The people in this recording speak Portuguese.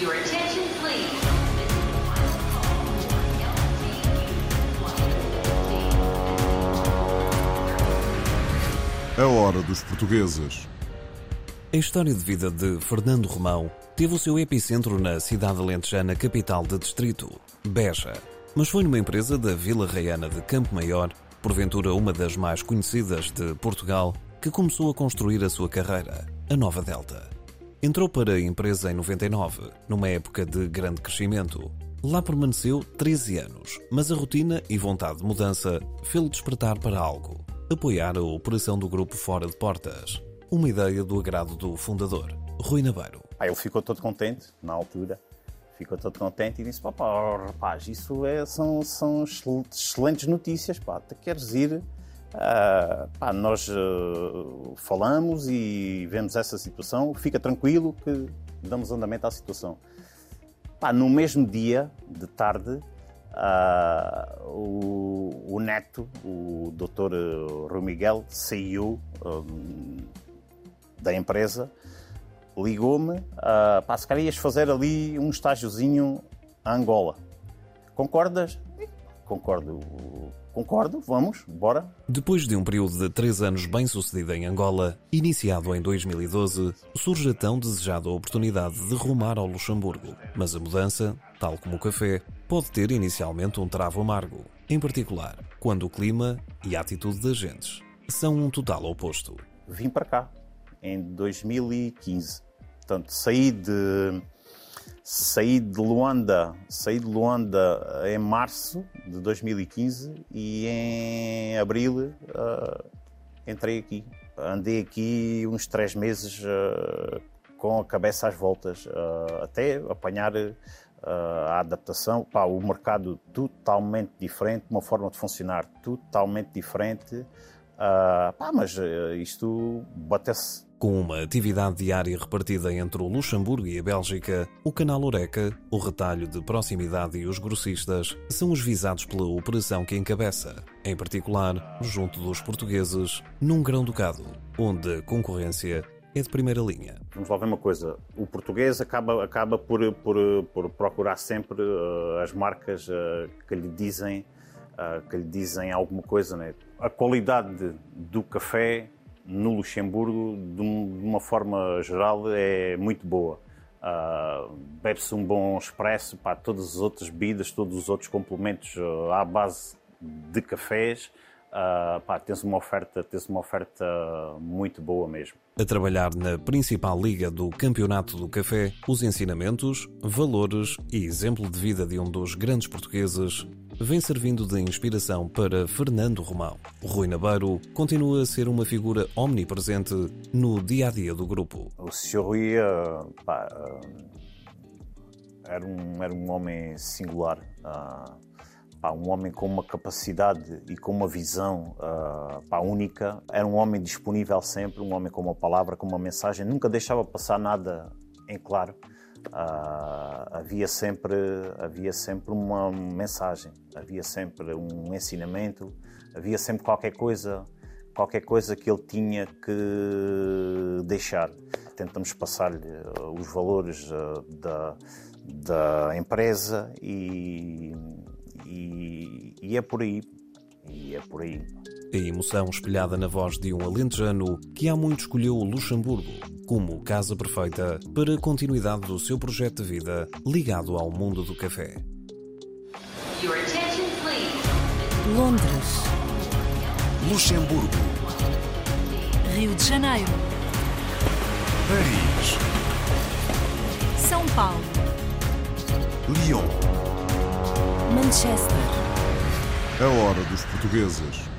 Your attention, please. A hora dos portugueses. A história de vida de Fernando Romão teve o seu epicentro na cidade alentejana capital de distrito, Beja. Mas foi numa empresa da Vila Reana de Campo Maior, porventura uma das mais conhecidas de Portugal, que começou a construir a sua carreira, a Nova Delta. Entrou para a empresa em 99, numa época de grande crescimento. Lá permaneceu 13 anos, mas a rotina e vontade de mudança fê-lo despertar para algo. Apoiar a operação do grupo fora de portas. Uma ideia do agrado do fundador, Rui Nabeiro. Pá, ele ficou todo contente, na altura. Ficou todo contente e disse: pá, pá, rapaz, isso é, são, são excel- excelentes notícias. Pá, tu queres ir? Ah, pá, nós ah, falamos e vemos essa situação. Fica tranquilo que damos andamento à situação. Pá, no mesmo dia, de tarde, ah, o, o neto, o Dr. Rui Miguel, saiu da empresa ligou-me, uh, pá, se calhar ias fazer ali um estágiozinho a Angola. Concordas? Concordo. Concordo, vamos, bora. Depois de um período de três anos bem sucedido em Angola, iniciado em 2012, surge a tão desejada oportunidade de rumar ao Luxemburgo. Mas a mudança, tal como o café, pode ter inicialmente um travo amargo, em particular quando o clima e a atitude das gentes são um total oposto. Vim para cá em 2015. Portanto, saí de saí de Luanda, saí de Luanda em março de 2015 e em abril ah, entrei aqui. Andei aqui uns três meses ah, com a cabeça às voltas, ah, até apanhar a adaptação. Pá, o mercado totalmente diferente, uma forma de funcionar totalmente diferente. Pá, mas isto bateu-se Com uma atividade diária repartida entre o Luxemburgo e a Bélgica, o canal Oreca, o retalho de proximidade e os grossistas são os visados pela operação que encabeça, em particular junto dos portugueses, num grão-ducado, onde a concorrência é de primeira linha. Vamos lá ver uma coisa. O português acaba, acaba por, por, por procurar sempre eh, as marcas eh, que lhe dizem eh, que lhe dizem alguma coisa. Né? A qualidade do café no Luxemburgo, de um- uma forma geral, é muito boa. Ah, Bebe-se um bom expresso, pá, todas as outras bebidas, todos os outros complementos eh, à base de cafés, ah, pá, tens uma oferta, tens uma oferta muito boa mesmo. A trabalhar na principal liga do Campeonato do Café, os ensinamentos, valores e exemplo de vida de um dos grandes portugueses vem servindo de inspiração para Fernando Romão. Rui Nabeiro continua a ser uma figura omnipresente no dia a dia do grupo. O Sr. Rui ah, pá, ah, era, um, era um homem singular, ah, pá, um homem com uma capacidade e com uma visão pá, única. Era um homem disponível sempre, um homem com uma palavra, com uma mensagem, nunca deixava passar nada em claro. Ah, havia sempre havia sempre uma mensagem, havia sempre um ensinamento, havia sempre qualquer coisa qualquer coisa que ele tinha que deixar. Tentamos passar-lhe eh, os valores eh, da, da empresa e, e, e é por aí. E é por aí. A emoção espelhada na voz de um alentejano que há muito escolheu o Luxemburgo como casa perfeita para a continuidade do seu projeto de vida ligado ao mundo do café. Londres, Luxemburgo, Rio de Janeiro, Paris, São Paulo, Lyon. Manchester. A hora dos portugueses.